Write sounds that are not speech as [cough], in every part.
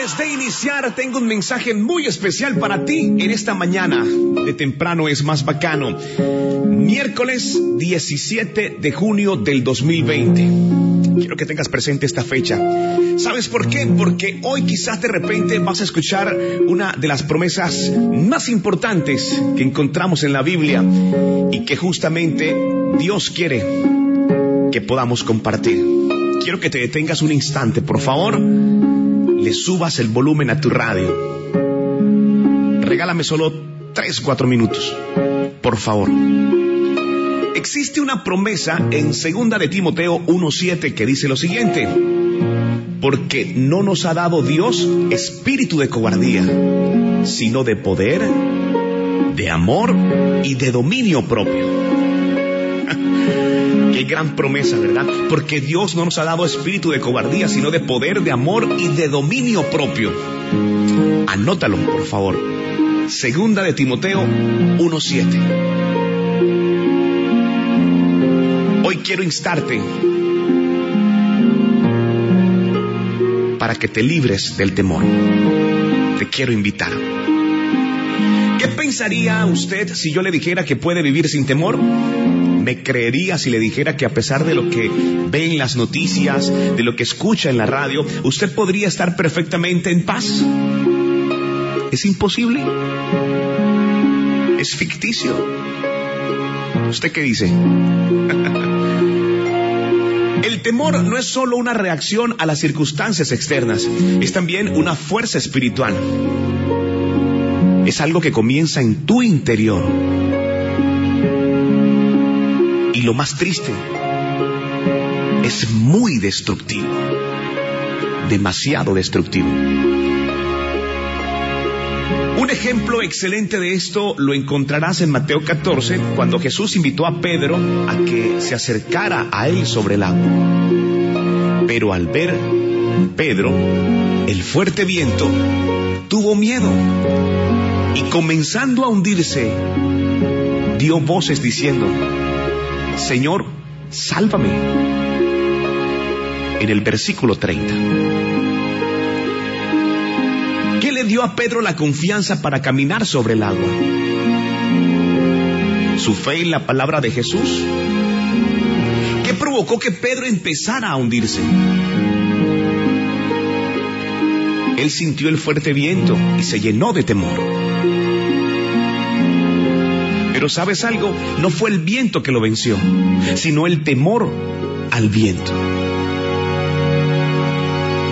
Antes de iniciar, tengo un mensaje muy especial para ti en esta mañana. De temprano es más bacano. Miércoles 17 de junio del 2020. Quiero que tengas presente esta fecha. ¿Sabes por qué? Porque hoy quizás de repente vas a escuchar una de las promesas más importantes que encontramos en la Biblia y que justamente Dios quiere que podamos compartir. Quiero que te detengas un instante, por favor le subas el volumen a tu radio. Regálame solo 3, 4 minutos, por favor. Existe una promesa en segunda de Timoteo 1.7 que dice lo siguiente, porque no nos ha dado Dios espíritu de cobardía, sino de poder, de amor y de dominio propio. [laughs] Qué gran promesa, ¿verdad? Porque Dios no nos ha dado espíritu de cobardía, sino de poder, de amor y de dominio propio. Anótalo, por favor. Segunda de Timoteo 1.7. Hoy quiero instarte para que te libres del temor. Te quiero invitar. ¿Qué pensaría usted si yo le dijera que puede vivir sin temor? ¿Me creería si le dijera que a pesar de lo que ve en las noticias, de lo que escucha en la radio, usted podría estar perfectamente en paz? ¿Es imposible? ¿Es ficticio? ¿Usted qué dice? [laughs] El temor no es solo una reacción a las circunstancias externas, es también una fuerza espiritual. Es algo que comienza en tu interior lo más triste, es muy destructivo, demasiado destructivo. Un ejemplo excelente de esto lo encontrarás en Mateo 14, cuando Jesús invitó a Pedro a que se acercara a él sobre el agua. Pero al ver Pedro el fuerte viento, tuvo miedo y comenzando a hundirse, dio voces diciendo, Señor, sálvame. En el versículo 30. ¿Qué le dio a Pedro la confianza para caminar sobre el agua? ¿Su fe en la palabra de Jesús? ¿Qué provocó que Pedro empezara a hundirse? Él sintió el fuerte viento y se llenó de temor. Pero sabes algo, no fue el viento que lo venció, sino el temor al viento.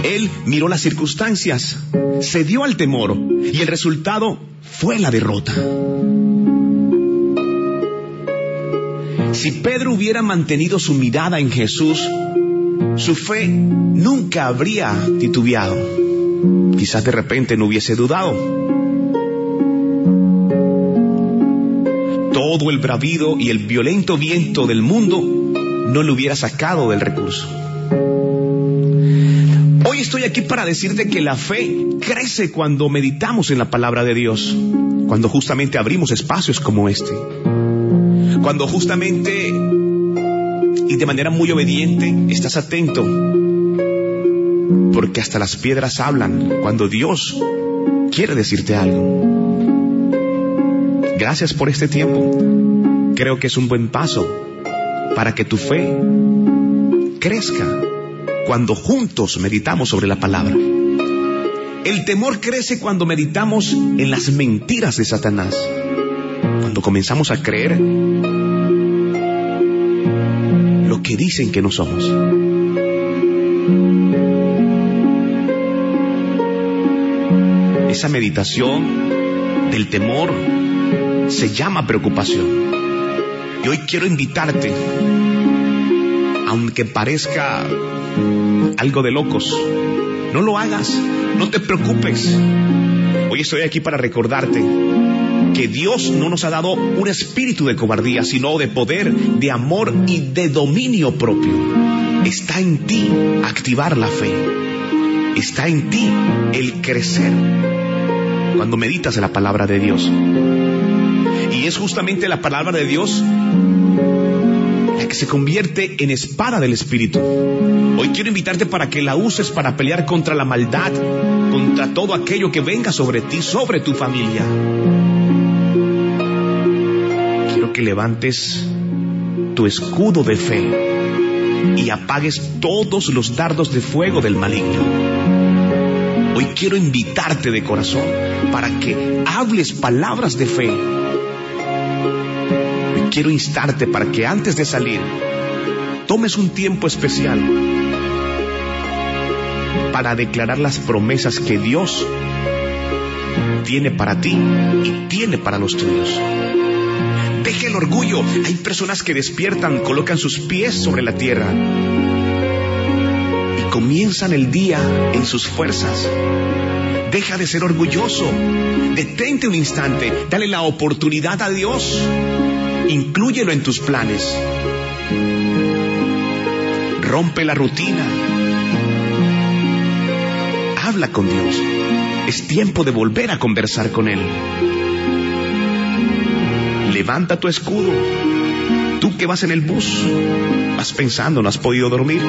Él miró las circunstancias, se dio al temor y el resultado fue la derrota. Si Pedro hubiera mantenido su mirada en Jesús, su fe nunca habría titubeado. Quizás de repente no hubiese dudado todo el bravido y el violento viento del mundo no le hubiera sacado del recurso. Hoy estoy aquí para decirte que la fe crece cuando meditamos en la palabra de Dios, cuando justamente abrimos espacios como este, cuando justamente y de manera muy obediente estás atento, porque hasta las piedras hablan cuando Dios quiere decirte algo. Gracias por este tiempo. Creo que es un buen paso para que tu fe crezca cuando juntos meditamos sobre la palabra. El temor crece cuando meditamos en las mentiras de Satanás, cuando comenzamos a creer lo que dicen que no somos. Esa meditación del temor se llama preocupación. Y hoy quiero invitarte, aunque parezca algo de locos, no lo hagas, no te preocupes. Hoy estoy aquí para recordarte que Dios no nos ha dado un espíritu de cobardía, sino de poder, de amor y de dominio propio. Está en ti activar la fe. Está en ti el crecer cuando meditas en la palabra de Dios. Y es justamente la palabra de Dios la que se convierte en espada del Espíritu. Hoy quiero invitarte para que la uses para pelear contra la maldad, contra todo aquello que venga sobre ti, sobre tu familia. Quiero que levantes tu escudo de fe y apagues todos los dardos de fuego del maligno. Hoy quiero invitarte de corazón para que hables palabras de fe. Quiero instarte para que antes de salir tomes un tiempo especial para declarar las promesas que Dios tiene para ti y tiene para los tuyos. Deje el orgullo. Hay personas que despiertan, colocan sus pies sobre la tierra y comienzan el día en sus fuerzas. Deja de ser orgulloso. Detente un instante. Dale la oportunidad a Dios. Inclúyelo en tus planes. Rompe la rutina. Habla con Dios. Es tiempo de volver a conversar con Él. Levanta tu escudo. Tú que vas en el bus, vas pensando, no has podido dormir.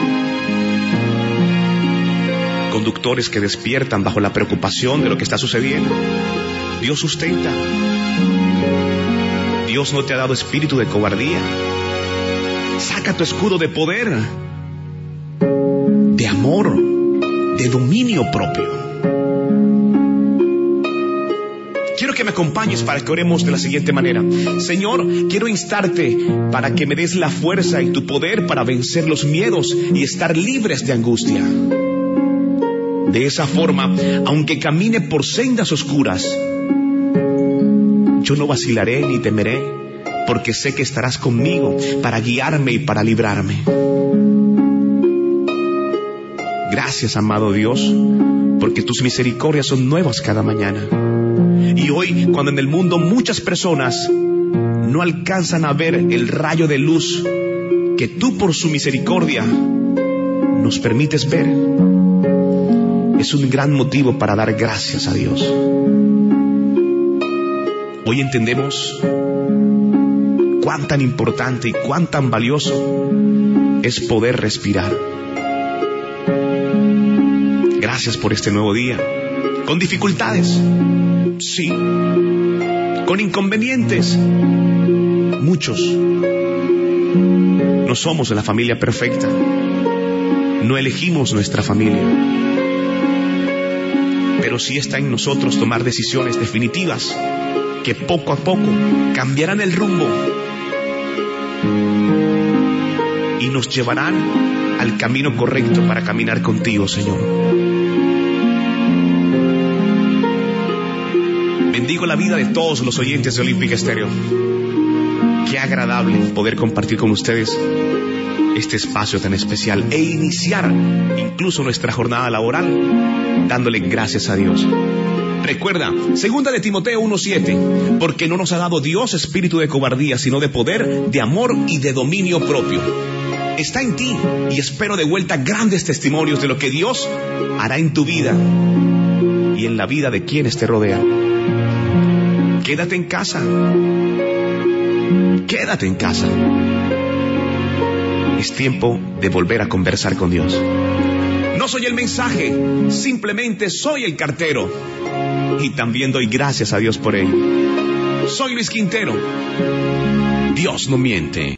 Conductores que despiertan bajo la preocupación de lo que está sucediendo. Dios sustenta. Dios no te ha dado espíritu de cobardía. Saca tu escudo de poder, de amor, de dominio propio. Quiero que me acompañes para que oremos de la siguiente manera. Señor, quiero instarte para que me des la fuerza y tu poder para vencer los miedos y estar libres de angustia. De esa forma, aunque camine por sendas oscuras, yo no vacilaré ni temeré, porque sé que estarás conmigo para guiarme y para librarme. Gracias, amado Dios, porque tus misericordias son nuevas cada mañana. Y hoy, cuando en el mundo muchas personas no alcanzan a ver el rayo de luz que tú por su misericordia nos permites ver, es un gran motivo para dar gracias a Dios. Hoy entendemos cuán tan importante y cuán tan valioso es poder respirar. Gracias por este nuevo día. Con dificultades, sí. Con inconvenientes, muchos. No somos la familia perfecta. No elegimos nuestra familia. Pero sí está en nosotros tomar decisiones definitivas que poco a poco cambiarán el rumbo y nos llevarán al camino correcto para caminar contigo, Señor. Bendigo la vida de todos los oyentes de Olímpica Estéreo. Qué agradable poder compartir con ustedes este espacio tan especial e iniciar incluso nuestra jornada laboral dándole gracias a Dios. Recuerda, segunda de Timoteo 1:7, porque no nos ha dado Dios espíritu de cobardía, sino de poder, de amor y de dominio propio. Está en ti y espero de vuelta grandes testimonios de lo que Dios hará en tu vida y en la vida de quienes te rodean. Quédate en casa. Quédate en casa. Es tiempo de volver a conversar con Dios. No soy el mensaje, simplemente soy el cartero. Y también doy gracias a Dios por ello. Soy Luis Quintero. Dios no miente.